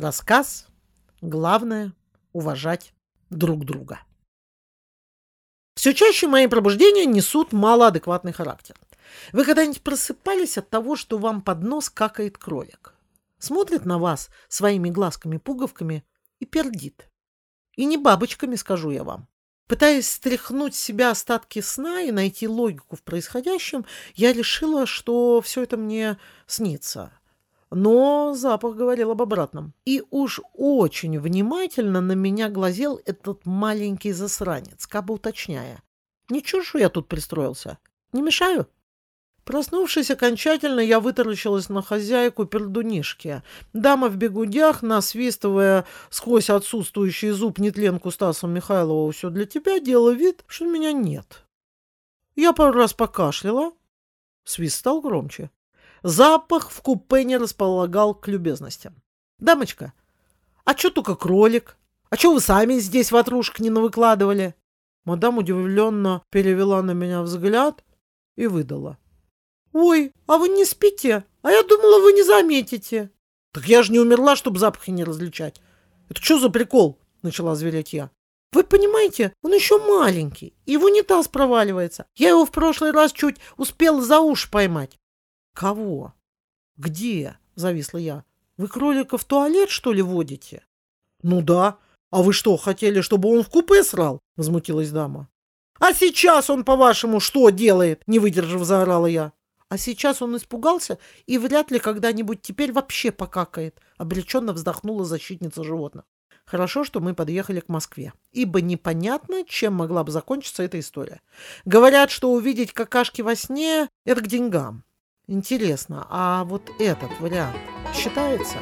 Рассказ. Главное – уважать друг друга. Все чаще мои пробуждения несут малоадекватный характер. Вы когда-нибудь просыпались от того, что вам под нос какает кролик? Смотрит на вас своими глазками-пуговками и пердит. И не бабочками, скажу я вам. Пытаясь стряхнуть с себя остатки сна и найти логику в происходящем, я решила, что все это мне снится. Но запах говорил об обратном. И уж очень внимательно на меня глазел этот маленький засранец, как бы уточняя. Ничего, что я тут пристроился. Не мешаю? Проснувшись окончательно, я вытаращилась на хозяйку пердунишки. Дама в бегудях, насвистывая сквозь отсутствующий зуб нетленку Стаса Михайлова «Все для тебя», делала вид, что меня нет. Я пару раз покашляла. Свист стал громче. Запах в купе не располагал к любезностям. «Дамочка, а чё только кролик? А чё вы сами здесь ватрушек не навыкладывали?» Мадам удивленно перевела на меня взгляд и выдала. «Ой, а вы не спите? А я думала, вы не заметите». «Так я же не умерла, чтобы запахи не различать. Это что за прикол?» — начала звереть я. «Вы понимаете, он еще маленький, и в унитаз проваливается. Я его в прошлый раз чуть успела за уши поймать. «Кого? Где?» — зависла я. «Вы кролика в туалет, что ли, водите?» «Ну да. А вы что, хотели, чтобы он в купе срал?» — возмутилась дама. «А сейчас он, по-вашему, что делает?» — не выдержав, заорала я. «А сейчас он испугался и вряд ли когда-нибудь теперь вообще покакает», — обреченно вздохнула защитница животных. Хорошо, что мы подъехали к Москве, ибо непонятно, чем могла бы закончиться эта история. Говорят, что увидеть какашки во сне — это к деньгам. Интересно, а вот этот вариант считается?